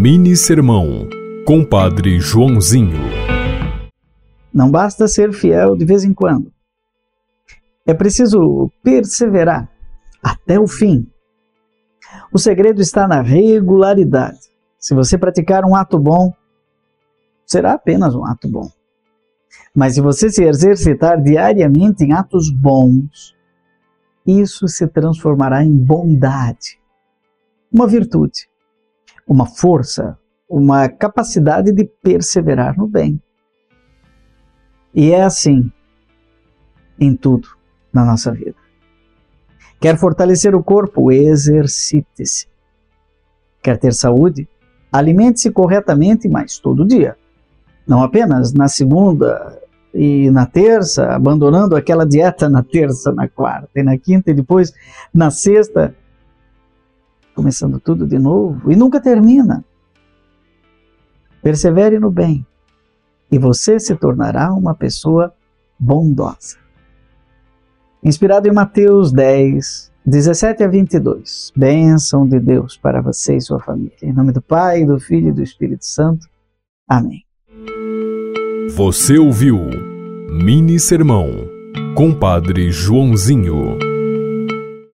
Mini Sermão, Compadre Joãozinho. Não basta ser fiel de vez em quando. É preciso perseverar até o fim. O segredo está na regularidade. Se você praticar um ato bom, será apenas um ato bom. Mas se você se exercitar diariamente em atos bons, isso se transformará em bondade, uma virtude uma força, uma capacidade de perseverar no bem. E é assim em tudo na nossa vida. Quer fortalecer o corpo? Exercite-se. Quer ter saúde? Alimente-se corretamente, mas todo dia. Não apenas na segunda e na terça, abandonando aquela dieta na terça, na quarta e na quinta, e depois na sexta, começando tudo de novo e nunca termina. Persevere no bem e você se tornará uma pessoa bondosa. Inspirado em Mateus 10, 17 a 22. Bênção de Deus para você e sua família. Em nome do Pai, do Filho e do Espírito Santo. Amém. Você ouviu Mini Sermão, Compadre Joãozinho.